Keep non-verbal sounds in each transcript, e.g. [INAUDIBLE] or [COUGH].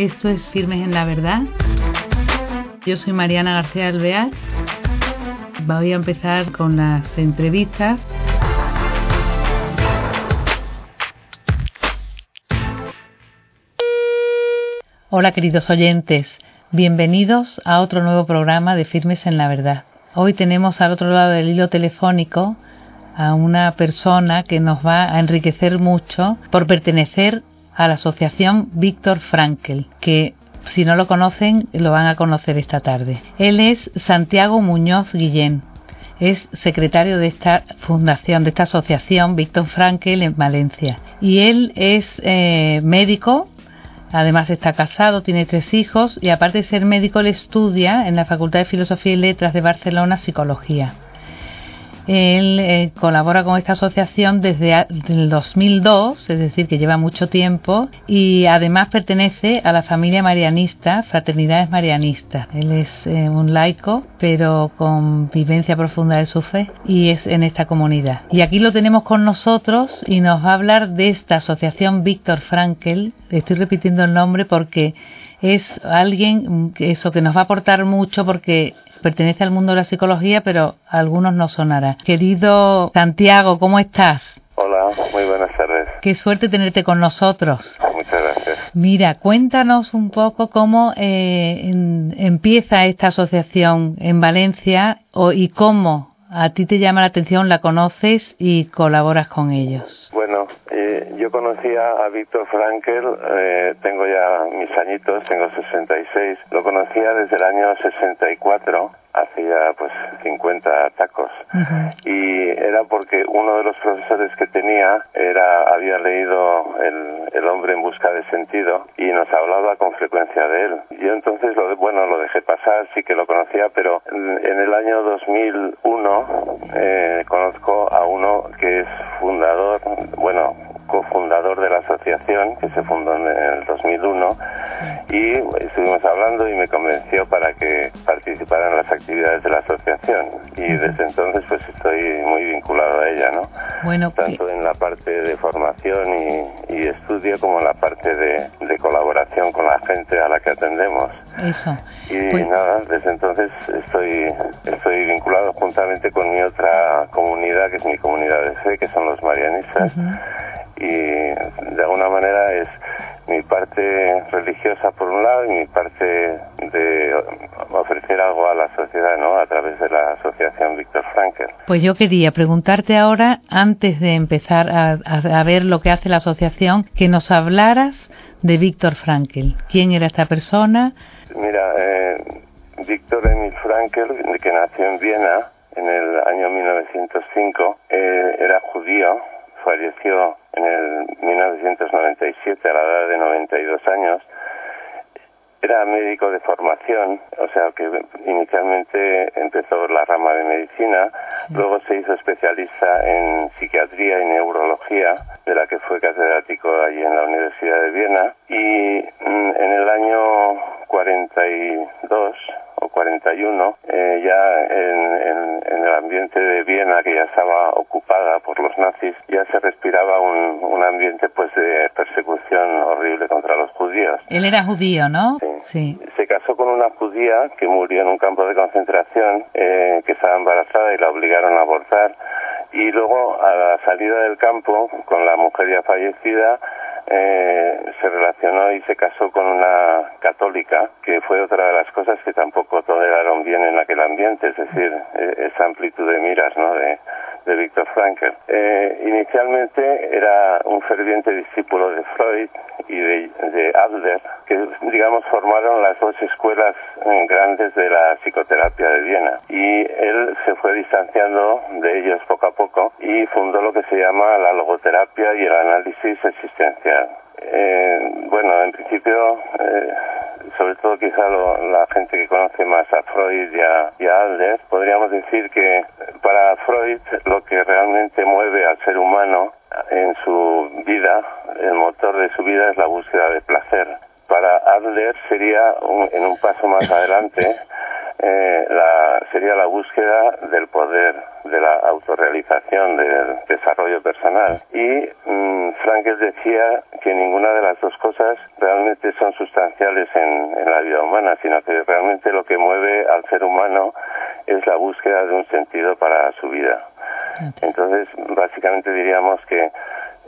Esto es Firmes en la Verdad. Yo soy Mariana García Alvear. Voy a empezar con las entrevistas. Hola queridos oyentes, bienvenidos a otro nuevo programa de Firmes en la Verdad. Hoy tenemos al otro lado del hilo telefónico a una persona que nos va a enriquecer mucho por pertenecer a la Asociación Víctor Frankel, que si no lo conocen lo van a conocer esta tarde. Él es Santiago Muñoz Guillén, es secretario de esta fundación, de esta asociación Víctor Frankel en Valencia. Y él es eh, médico, además está casado, tiene tres hijos y aparte de ser médico, le estudia en la Facultad de Filosofía y Letras de Barcelona psicología. Él eh, colabora con esta asociación desde el 2002, es decir, que lleva mucho tiempo, y además pertenece a la familia marianista, Fraternidades Marianistas. Él es eh, un laico, pero con vivencia profunda de su fe, y es en esta comunidad. Y aquí lo tenemos con nosotros y nos va a hablar de esta asociación Víctor Frankel. Estoy repitiendo el nombre porque es alguien eso que nos va a aportar mucho porque pertenece al mundo de la psicología, pero a algunos no sonará. Querido Santiago, ¿cómo estás? Hola, muy buenas tardes. Qué suerte tenerte con nosotros. Muchas gracias. Mira, cuéntanos un poco cómo eh, empieza esta asociación en Valencia y cómo a ti te llama la atención, la conoces y colaboras con ellos. Bueno, eh, yo conocía a Víctor Frankel, eh, tengo ya mis añitos, tengo 66, lo conocía desde el año 64 hacía pues 50 tacos. Y era porque uno de los profesores que tenía era había leído el, el, hombre en busca de sentido y nos hablaba con frecuencia de él. Yo entonces lo bueno lo dejé pasar sí que lo conocía pero en el año 2001 eh, conozco a uno que es fundador bueno cofundador de la asociación que se fundó en el 2001 y estuvimos hablando y me convenció para que participara en las actividades de la asociación y desde entonces pues estoy muy vinculado a ella, ¿no? Bueno, tanto en la parte de formación y, estudio como en la parte de, colaboración con la gente a la que atendemos. Eso. Y pues nada, desde entonces estoy estoy vinculado juntamente con mi otra comunidad que es mi comunidad de fe, que son los marianistas y de alguna manera es mi parte religiosa por un lado y mi parte de ofrecer algo a la sociedad, ¿no? A través de la asociación Víctor Frankel. Pues yo quería preguntarte ahora, antes de empezar a, ver lo que hace la asociación, que nos hablaras de Víctor Frankel. ¿Quién era esta persona? Mira, eh, Víctor Emil Frankel, que nació en Viena en el año 1905, eh, era judío, falleció en el 1997 a la edad de 92 años. Era médico de formación, o sea que inicialmente empezó la rama de medicina, luego se hizo especialista en psiquiatría y neurología, de la que fue catedrático allí en la Universidad de Viena, y mm, en el año 42 o 41, eh, ya en, en, el ambiente de Viena, que ya estaba ocupada por los nazis, ya se respiraba un, un ambiente pues de persecución horrible contra los judíos. Él era judío, ¿no? Sí. Se casó con una judía que murió en un campo de concentración, eh, que estaba embarazada y la obligaron a abortar. Y luego, a la salida del campo, con la mujer ya fallecida, eh, se relacionó y se casó con una católica, que fue otra de las cosas que tampoco toleraron bien en aquel ambiente, es decir, e-, esa amplitud de miras ¿no? de, de Viktor Frankl. Eh, inicialmente era un ferviente discípulo de Freud y de, de, Adler, que digamos formaron las dos escuelas eh, grandes de la psicoterapia de Viena. Y él se fue distanciando de ellos poco a poco y fundó lo que se llama la logoterapia y el análisis existencial. Eh, bueno, en principio, eh, sobre todo quizá la gente que conoce más a Freud y a, Adler, podríamos decir que para Freud lo que realmente mueve al ser humano en su vida, el motor de su vida es la búsqueda de placer. Para Adler sería, en un paso más adelante, [LAUGHS] eh, la, sería la búsqueda del poder, de la autorrealización, del desarrollo personal. Y mm, Frankel decía que ninguna de las dos cosas realmente son sustanciales en, en la vida humana, sino que realmente lo que mueve al ser humano es la búsqueda de un sentido para su vida. Entonces, básicamente diríamos que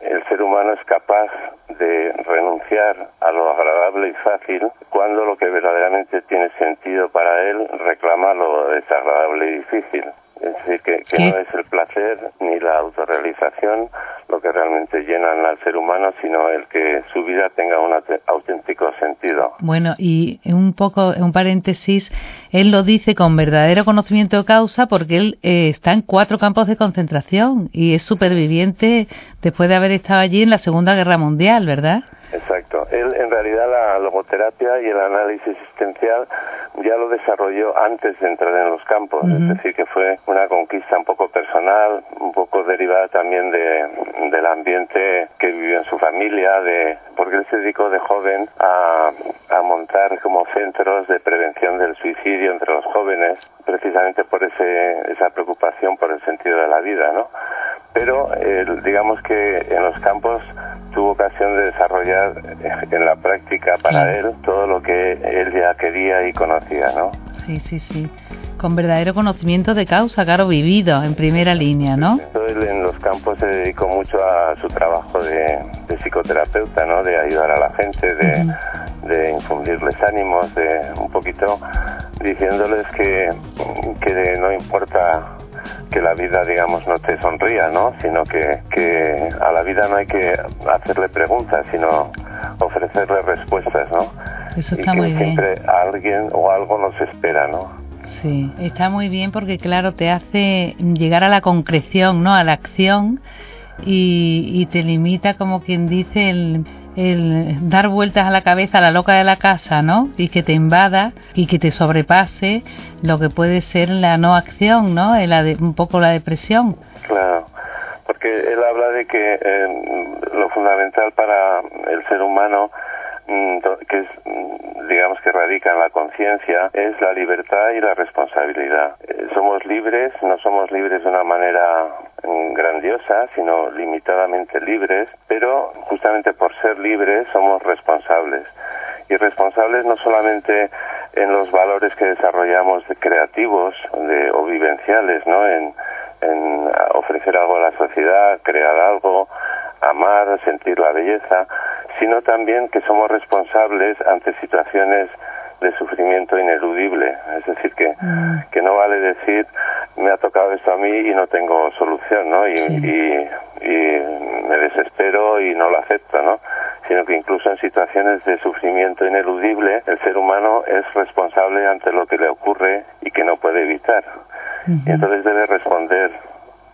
el ser humano es capaz de renunciar a lo agradable y fácil cuando lo que verdaderamente tiene sentido para él reclama lo desagradable y difícil. Es que, no es el placer ni la autorrealización lo que realmente llenan al ser humano, sino el que su vida tenga un auténtico sentido. Bueno, y un poco, un paréntesis, él lo dice con verdadero conocimiento de causa porque él eh, está en cuatro campos de concentración y es superviviente después de haber estado allí en la Segunda Guerra Mundial, ¿verdad? Exacto. Él, en realidad, la logoterapia y el análisis existencial ya lo desarrolló antes de entrar en los campos. Es decir, que fue una conquista un poco personal, un poco derivada también de, del ambiente que vivió en su familia, de porque él se dedicó de joven a, a montar como centros de prevención del suicidio entre los jóvenes, precisamente por ese, esa preocupación por el sentido de la vida, ¿no? Pero digamos que en los campos tuvo ocasión de desarrollar en la práctica para él todo lo que él ya quería y conocía, ¿no? Sí, sí, sí. Con verdadero conocimiento de causa, claro, vivido en primera línea, ¿no? Él en los campos se dedicó mucho a su trabajo de, psicoterapeuta, ¿no? De ayudar a la gente, de, de infundirles ánimos, de un poquito diciéndoles que, que no importa que la vida, digamos, no te sonría, ¿no? Sino que, que a la vida no hay que hacerle preguntas, sino ofrecerle respuestas, ¿no? Eso está y que siempre alguien o algo nos espera, ¿no? Sí, está muy bien porque, claro, te hace llegar a la concreción, ¿no? A la acción y, y te limita, como quien dice, el el dar vueltas a la cabeza a la loca de la casa, ¿no? Y que te invada y que te sobrepase lo que puede ser la no acción, ¿no? un poco la depresión. Claro, porque él habla de que eh, lo fundamental para el ser humano mm, que es, mm, digamos que radica en la conciencia, es la libertad y la responsabilidad. Eh, somos libres, no somos libres de una manera grandiosa, sino limitadamente libres, pero justamente por ser libres somos responsables. Y responsables no solamente en los valores que desarrollamos de creativos de, o vivenciales, ¿no? En, en ofrecer algo a la sociedad, crear algo, amar, sentir la belleza, sino también que somos responsables ante situaciones de sufrimiento ineludible. Es decir, que, mm. que no vale decir, me ha tocado esto a mí y no tengo solución, ¿no? Y, y, me desespero y no lo acepto, ¿no? Sino que incluso en situaciones de sufrimiento ineludible, el ser humano es responsable ante lo que le ocurre y que no puede evitar. Y entonces debe responder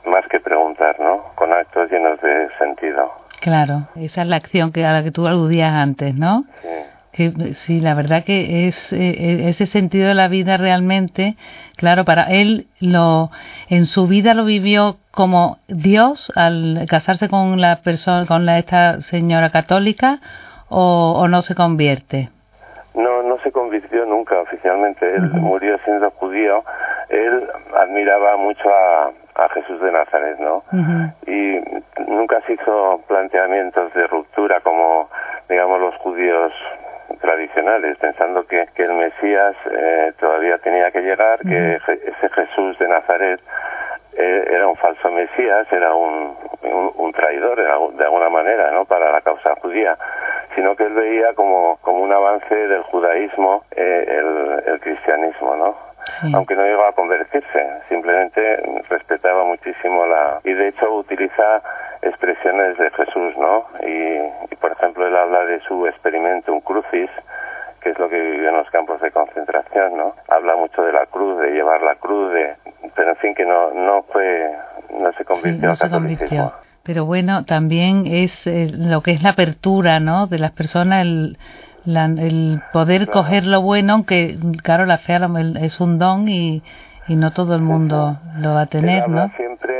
más que preguntar, ¿no? Con actos llenos de sentido. Claro, esa es la acción que a la que tú aludías antes, ¿no? Sí sí, la verdad que es eh, eh, ese sentido de la vida realmente, claro, para él lo en su vida lo vivió como Dios al casarse con la persona, con la, esta señora católica, o, no se convierte. No, no se convirtió nunca oficialmente. Él murió siendo judío. Él admiraba mucho a, a Jesús de Nazaret, ¿no? Y nunca se hizo planteamientos de ruptura como, digamos, los judíos tradicionales, pensando que, que el Mesías eh, todavía tenía que llegar, que ese Jesús de Nazaret eh, era un falso Mesías, era un, un, traidor de alguna manera, ¿no? Para la causa judía, sino que él veía como, como un avance del judaísmo eh, el, el cristianismo, ¿no? aunque no llegó a convertirse, simplemente respetaba muchísimo la... y de hecho utiliza expresiones de Jesús, ¿no? Y, por ejemplo él habla de su experimento, un crucis, que es lo que vivió en los campos de concentración, ¿no? Habla mucho de la cruz, de llevar la cruz, de... pero en fin que no, no fue, no se convirtió sí, no Pero bueno, también es eh, lo que es la apertura, ¿no? De las personas, el el poder coger lo bueno, aunque claro, la fe es un don y, y no todo el mundo lo va a tener, ¿no? Siempre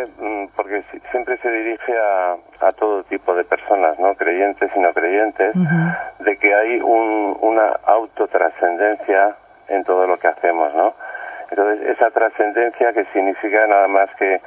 se dirige a, a todo tipo de personas, ¿no? Creyentes y no creyentes, de que hay un, una autotrascendencia en todo lo que hacemos, ¿no? Entonces, esa trascendencia que significa nada más que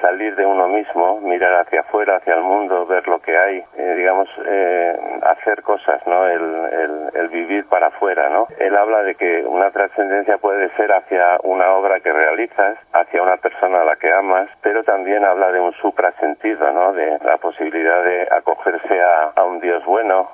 salir de uno mismo, mirar hacia afuera, hacia el mundo, ver lo que hay, eh, digamos, eh, hacer cosas, ¿no? El, el, vivir para afuera, ¿no? Él habla de que una trascendencia puede ser hacia una obra que realizas, hacia una persona a la que amas, pero también habla de un suprasentido, ¿no? De la posibilidad de acogerse a, a un Dios bueno,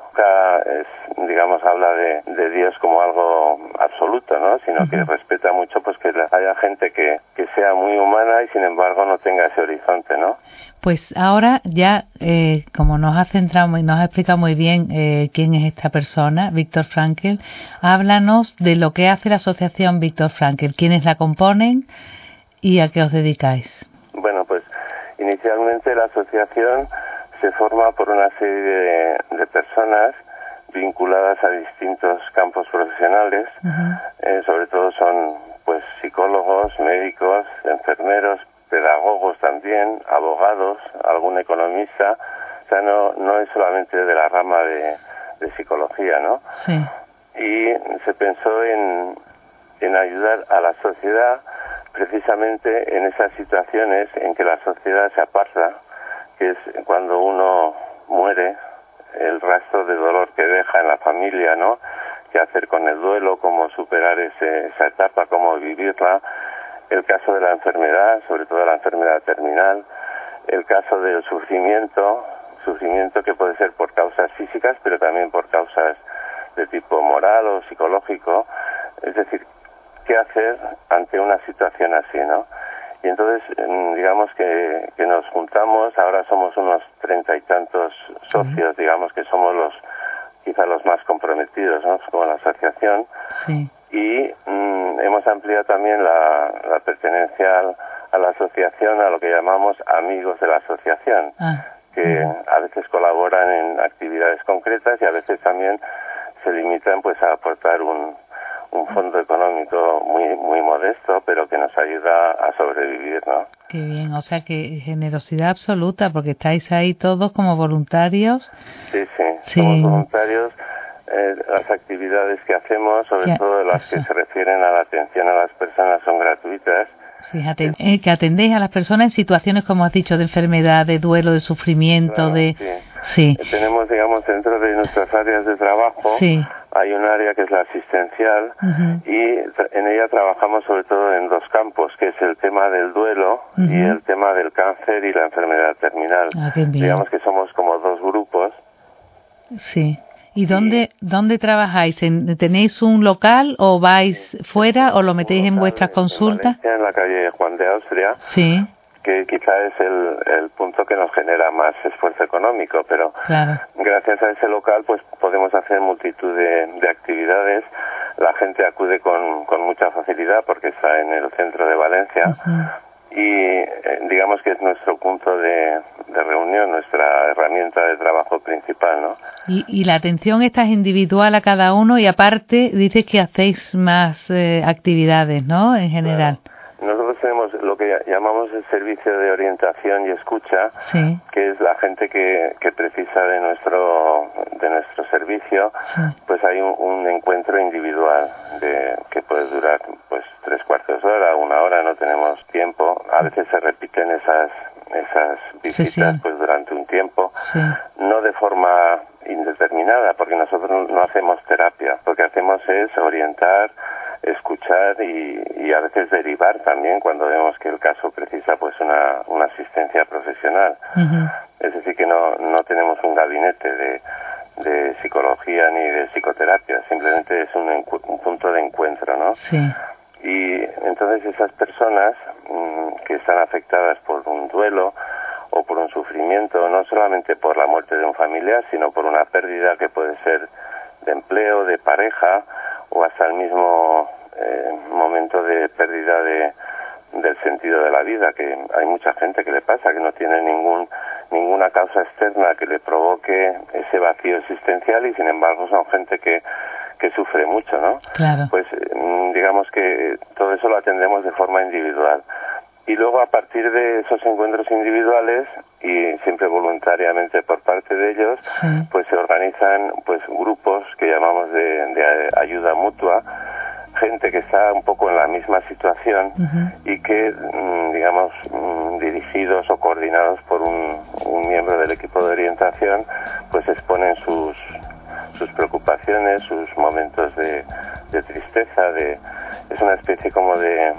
es, digamos, habla de, de, Dios como algo absoluto, ¿no? Sino que respeta mucho, pues que haya gente que, que sea muy humana y sin embargo no tenga ese horizonte, ¿no? Pues ahora ya, eh, como nos ha centrado y nos ha explicado muy bien eh, quién es esta persona, Víctor Frankel, háblanos de lo que hace la asociación Víctor Frankel, quiénes la componen y a qué os dedicáis. Bueno, pues inicialmente la asociación se forma por una serie de, personas vinculadas a distintos campos profesionales, eh, sobre todo son pues psicólogos, médicos, enfermeros, pedagogos también, abogados, algún economista, o sea, no, no es solamente de la rama de, psicología, ¿no? Sí. Y se pensó en, en ayudar a la sociedad precisamente en esas situaciones en que la sociedad se aparta que es cuando uno muere, el rastro de dolor que deja en la familia, ¿no? ¿Qué hacer con el duelo? ¿Cómo superar ese, esa etapa? ¿Cómo vivirla? El caso de la enfermedad, sobre todo la enfermedad terminal. El caso del sufrimiento, sufrimiento que puede ser por causas físicas, pero también por causas de tipo moral o psicológico. Es decir, ¿qué hacer ante una situación así, no? Y entonces, digamos que, que nos juntamos, ahora somos unos treinta y tantos socios, digamos que somos los quizá los más comprometidos, ¿no? Como la asociación. Sí. Y mm, hemos ampliado también la, la pertenencia a la asociación a lo que llamamos amigos de la asociación, ah, que a veces colaboran en actividades concretas y a veces también se limitan pues a aportar un, un fondo económico muy muy modesto, pero que nos ayuda a sobrevivir, ¿no? Qué bien, o sea que generosidad absoluta, porque estáis ahí todos como voluntarios. Sí, sí, somos voluntarios. Eh, las actividades que hacemos, sobre todo las que se refieren a la atención a las personas, son gratuitas. Fíjate, eh, que atendéis a las personas en situaciones, como has dicho, de enfermedad, de duelo, de sufrimiento, de... Sí. Tenemos, digamos, dentro de nuestras áreas de trabajo, hay un área que es la asistencial y en ella trabajamos sobre todo en dos campos, que es el tema del duelo y el tema del cáncer y la enfermedad terminal. Ah, digamos que somos como dos grupos. Sí. ¿Y dónde, dónde trabajáis? ¿Tenéis un local o vais fuera o lo metéis en vuestras consultas? En, la calle Juan de Austria. Sí que quizá es el, el punto que nos genera más esfuerzo económico, pero gracias a ese local pues podemos hacer multitud de, de actividades. La gente acude con, con, mucha facilidad porque está en el centro de Valencia y eh, digamos que es nuestro punto de, de, reunión, nuestra herramienta de trabajo principal, ¿no? Y, y la atención esta es individual a cada uno y aparte dices que hacéis más eh, actividades, ¿no? En general. Nosotros tenemos lo que llamamos el servicio de orientación y escucha, que es la gente que, que precisa de nuestro de nuestro servicio, pues hay un, encuentro individual de que puede durar pues tres cuartos de hora, una hora, no tenemos tiempo. A veces se repiten esas esas visitas pues durante un tiempo, no de forma indeterminada, porque nosotros no hacemos terapia, lo que hacemos es orientar escuchar y, a veces derivar también cuando vemos que el caso precisa pues una, una asistencia profesional. Es decir, que no, no tenemos un gabinete de, de psicología ni de psicoterapia, simplemente es un, un punto de encuentro, ¿no? Sí. Y entonces esas personas mm, que están afectadas por un duelo o por un sufrimiento, no solamente por la muerte de un familiar, sino por una pérdida que puede ser de empleo, de pareja, o hasta el mismo eh, momento de pérdida de, del sentido de la vida, que hay mucha gente que le pasa, que no tiene ningún ninguna causa externa que le provoque ese vacío existencial y sin embargo son gente que, que sufre mucho, ¿no? Claro. Pues mm, digamos que todo eso lo atendemos de forma individual. Y luego a partir de esos encuentros individuales y siempre voluntariamente por parte de ellos, pues se organizan pues grupos que llamamos de, de ayuda mutua gente que está un poco en la misma situación y que, mm, digamos, mm, dirigidos o coordinados por un, un, miembro del equipo de orientación, pues exponen sus, sus preocupaciones, sus momentos de, de tristeza, de, es una especie como de,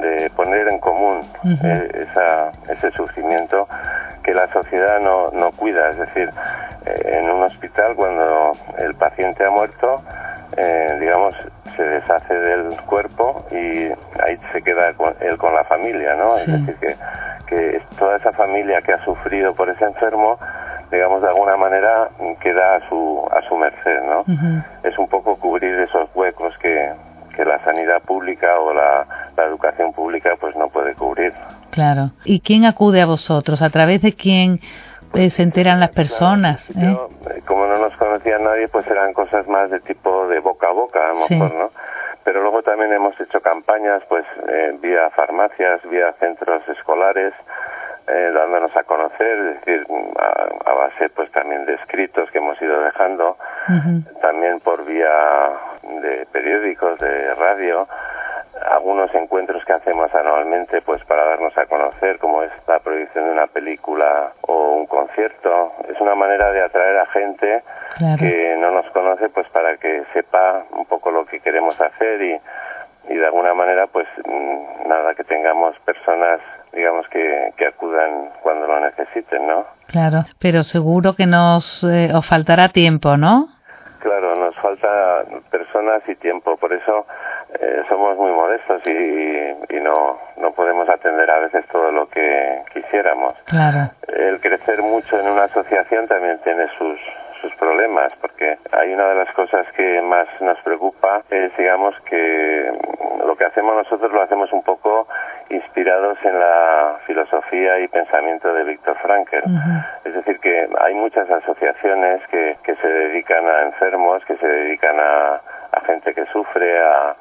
de poner en común eh, esa, ese sufrimiento que la sociedad no, no cuida. Es decir, eh, en un hospital cuando el paciente ha muerto, eh, digamos, se deshace del cuerpo y ahí se queda con, él con la familia, ¿no? Es decir, que, que toda esa familia que ha sufrido por ese enfermo, digamos, de alguna manera queda a su, a su merced, ¿no? Es un poco cubrir esos huecos que, que la sanidad pública o la, la, educación pública pues no puede cubrir. Claro. ¿Y quién acude a vosotros? ¿A través de quién eh, se enteran las personas? ¿eh? Eh, como no nos conocía nadie, pues eran cosas más de tipo de boca a boca, a lo mejor, ¿no? Pero luego también hemos hecho campañas, pues, vía farmacias, vía centros escolares, eh, dándonos a conocer, es decir, a, base pues también de escritos que hemos ido dejando, también por vía de periódicos, de radio, algunos encuentros que hacemos anualmente pues para darnos a conocer como es la proyección de una película o un concierto. Es una manera de atraer a gente que no nos conoce pues para que sepa un poco lo que queremos hacer y, y de alguna manera pues mm, nada que tengamos personas digamos que, que acudan cuando lo necesiten no claro pero seguro que nos eh, os faltará tiempo no claro nos falta personas y tiempo por eso eh, somos muy modestos y, y, no, no podemos atender a veces todo lo que quisiéramos. Claro. El crecer mucho en una asociación también tiene sus, sus problemas, porque hay una de las cosas que más nos preocupa es, digamos, que lo que hacemos nosotros lo hacemos un poco inspirados en la filosofía y pensamiento de Víctor Frankl. Es decir, que hay muchas asociaciones que, que se dedican a enfermos, que se dedican a, a gente que sufre, a,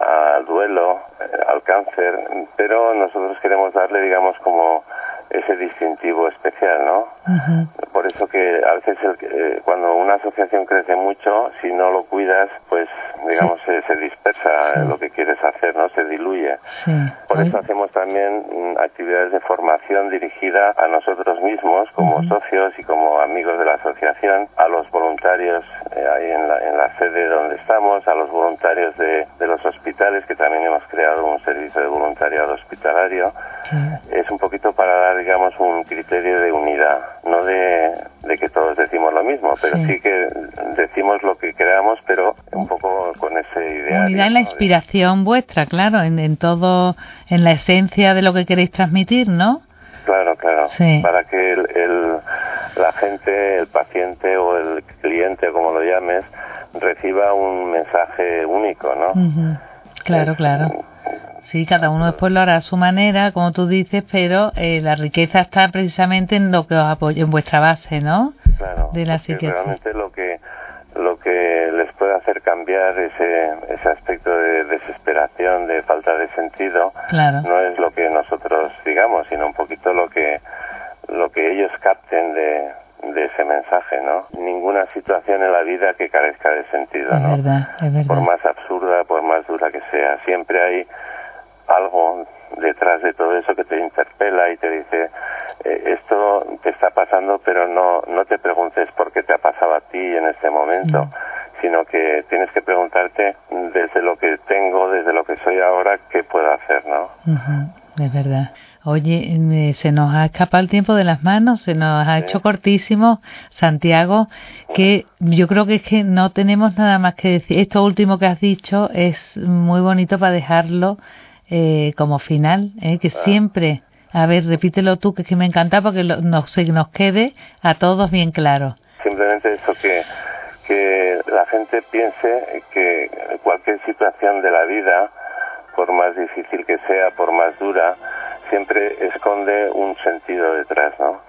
al duelo, eh, al cáncer, pero nosotros queremos darle, digamos, como ese distintivo especial, ¿no? Por eso que a veces el, eh, cuando una asociación crece mucho, si no lo cuidas, pues digamos se, se, dispersa lo que quieres hacer, ¿no? Se diluye. Por eso hacemos también mm, actividades de formación dirigida a nosotros mismos como socios y como amigos de la asociación, a los voluntarios ahí en la, en la sede donde estamos, a los voluntarios de, de los hospitales, que también hemos creado un servicio de voluntariado hospitalario. Es un poquito para dar digamos, un criterio de unidad, no de, de que todos decimos lo mismo, pero sí. que decimos lo que creamos, pero un poco con ese ideal. Unidad en la inspiración vuestra, claro, en, en, todo, en la esencia de lo que queréis transmitir, ¿no? Claro, claro. Para que el, el, la gente, el paciente o el cliente, como lo llames, reciba un mensaje único, ¿no? Claro, claro. Sí, cada uno después lo hará a su manera, como tú dices, pero eh, la riqueza está precisamente en lo que os apoya, en vuestra base, ¿no? Claro. De la psiquiatría. Realmente lo que lo que les puede hacer cambiar ese ese aspecto de desesperación, de falta de sentido, claro. no es lo que nosotros digamos, sino un poquito lo que lo que ellos capten de de ese mensaje, ¿no? Ninguna situación en la vida que carezca de sentido, es ¿no? Verdad, es verdad. Por más absurda, por más dura que sea, siempre hay algo detrás de todo eso que te interpela y te dice eh, esto te está pasando pero no no te preguntes por qué te ha pasado a ti en este momento mm. sino que tienes que preguntarte desde lo que tengo desde lo que soy ahora qué puedo hacer no uh -huh. Es verdad Oye, se nos ha escapado el tiempo de las manos, se nos ha hecho cortísimo, Santiago, que yo creo que es que no tenemos nada más que decir. Esto último que has dicho es muy bonito para dejarlo eh, como final, eh, que siempre, a ver, repítelo tú, que es que me encanta porque lo, nos, nos quede a todos bien claro. Simplemente eso que, que la gente piense que cualquier situación de la vida, por más difícil que sea, por más dura, siempre esconde un sentido detrás, ¿no?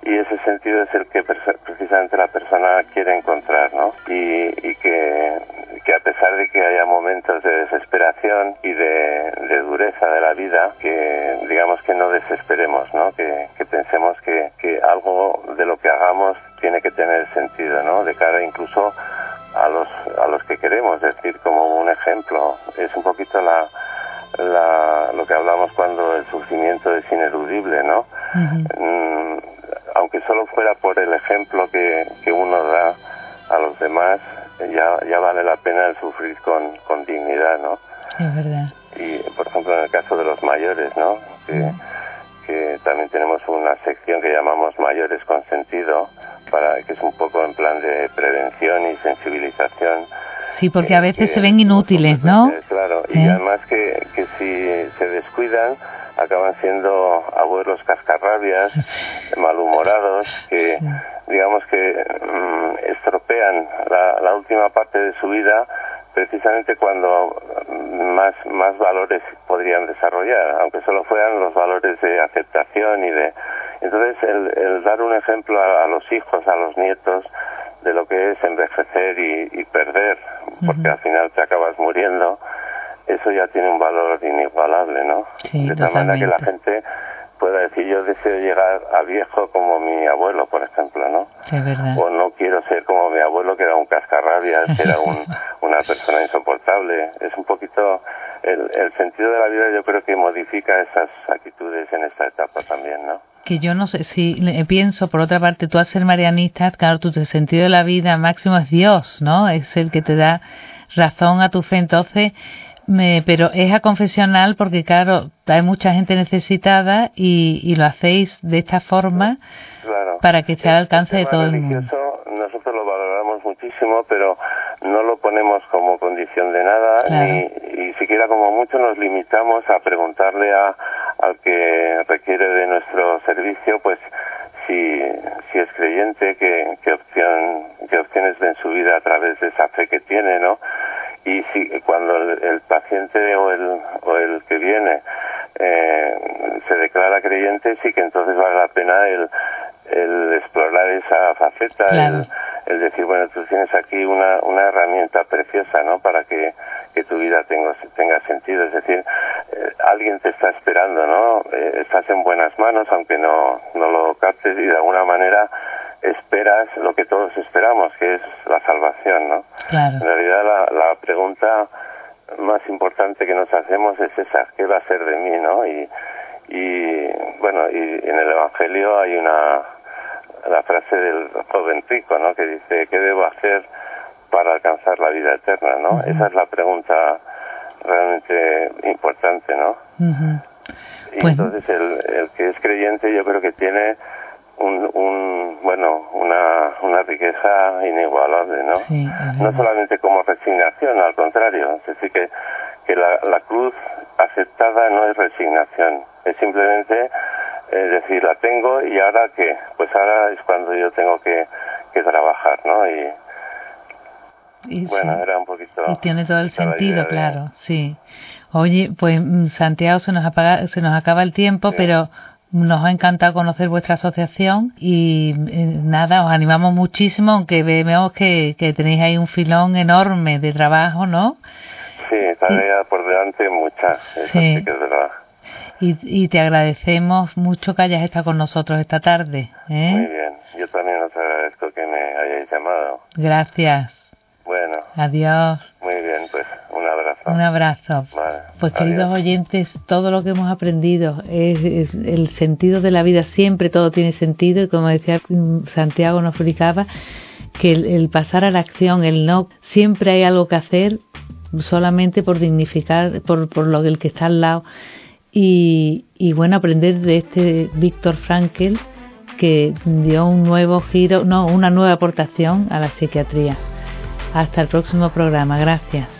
Y ese sentido es el que precisamente la persona quiere encontrar, ¿no? Y, y que, que, a pesar de que haya momentos de desesperación y de, dureza de la vida, que digamos que no desesperemos, ¿no? Que, que pensemos que, que algo de lo que hagamos tiene que tener sentido, ¿no? De cara incluso a los a los que queremos, es decir, como un ejemplo. Es un poquito la, la lo que hablamos cuando el sufrimiento es ineludible, ¿no? Mm, aunque solo fuera por el ejemplo que, que uno da a los demás, ya, ya vale la pena el sufrir con, con dignidad, ¿no? Es verdad. Y, por ejemplo, en el caso de los mayores, ¿no? Que, que también tenemos una sección que llamamos mayores con sentido, para que es un poco en plan de prevención y sensibilización. Sí, porque a veces se ven inútiles, ¿no? Claro, y ¿Eh? además que, que si se descuidan, acaban siendo abuelos cascarrabias, malhumorados, que digamos que mm, estropean la, la, última parte de su vida precisamente cuando más, más valores podrían desarrollar, aunque solo fueran los valores de aceptación y de... Entonces, el, el dar un ejemplo a, los hijos, a los nietos, de lo que es envejecer y, perder, porque al final te acabas muriendo, eso ya tiene un valor inigualable, ¿no? de tal manera que la gente pueda decir yo deseo llegar a viejo como mi abuelo, por ejemplo, ¿no? O no quiero ser como mi abuelo que era un cascarrabias, que era un, [LAUGHS] una persona insoportable. Es un poquito el, el sentido de la vida yo creo que modifica esas actitudes en esta etapa también, ¿no? Que yo no sé si pienso por otra parte tú al ser marianista claro tu sentido de la vida máximo es Dios no es el que te da razón a tu fe. Entonces me, pero es a confesional porque, claro, hay mucha gente necesitada y, y lo hacéis de esta forma para que esté al alcance de todo el mundo. Nosotros lo valoramos muchísimo, pero no lo ponemos como condición de nada, ni, y siquiera como mucho nos limitamos a preguntarle a, al que requiere de nuestro servicio, pues si, si es creyente, qué, qué, opción, qué opciones ve en su vida a través de esa fe que tiene, ¿no? y si cuando el, paciente o el, o el que viene eh, se declara creyente sí que entonces vale la pena el, el explorar esa faceta el, el, decir bueno tú tienes aquí una, una herramienta preciosa no para que, que tu vida tenga, tenga sentido es decir eh, alguien te está esperando no eh, estás en buenas manos aunque no no lo captes y de alguna manera esperas lo que todos esperamos, que es la salvación, ¿no? En realidad la, la pregunta más importante que nos hacemos es esa, ¿qué va a ser de mí, no? Y, y bueno, y en el Evangelio hay una, la frase del joven rico, ¿no? Que dice, ¿qué debo hacer para alcanzar la vida eterna, no? Esa es la pregunta realmente importante, ¿no? Y pues entonces el, el que es creyente yo creo que tiene un, un bueno una, una riqueza inigualable no no solamente como resignación al contrario es decir que que la, la cruz aceptada no es resignación es simplemente eh, decir la tengo y ahora qué pues ahora es cuando yo tengo que, que trabajar no y, y bueno era un poquito y tiene todo el sentido claro sí oye pues mm, Santiago se nos apaga, se nos acaba el tiempo pero nos ha encantado conocer vuestra asociación y eh, nada, os animamos muchísimo, aunque vemos que, que tenéis ahí un filón enorme de trabajo, ¿no? Sí, tarea por delante muchas, sí. que es verdad. Y, y, te agradecemos mucho que hayas estado con nosotros esta tarde. ¿eh? Muy bien, yo también os agradezco que me hayáis llamado. Gracias. Adiós. Muy bien, pues un abrazo. Un abrazo. Pues queridos oyentes, todo lo que hemos aprendido es, el sentido de la vida, siempre todo tiene sentido y como decía Santiago nos explicaba, que el, pasar a la acción, el no, siempre hay algo que hacer solamente por dignificar, por, por lo el que está al lado y, y bueno, aprender de este Víctor Frankl que dio un nuevo giro, no, una nueva aportación a la psiquiatría. Hasta el próximo programa. Gracias.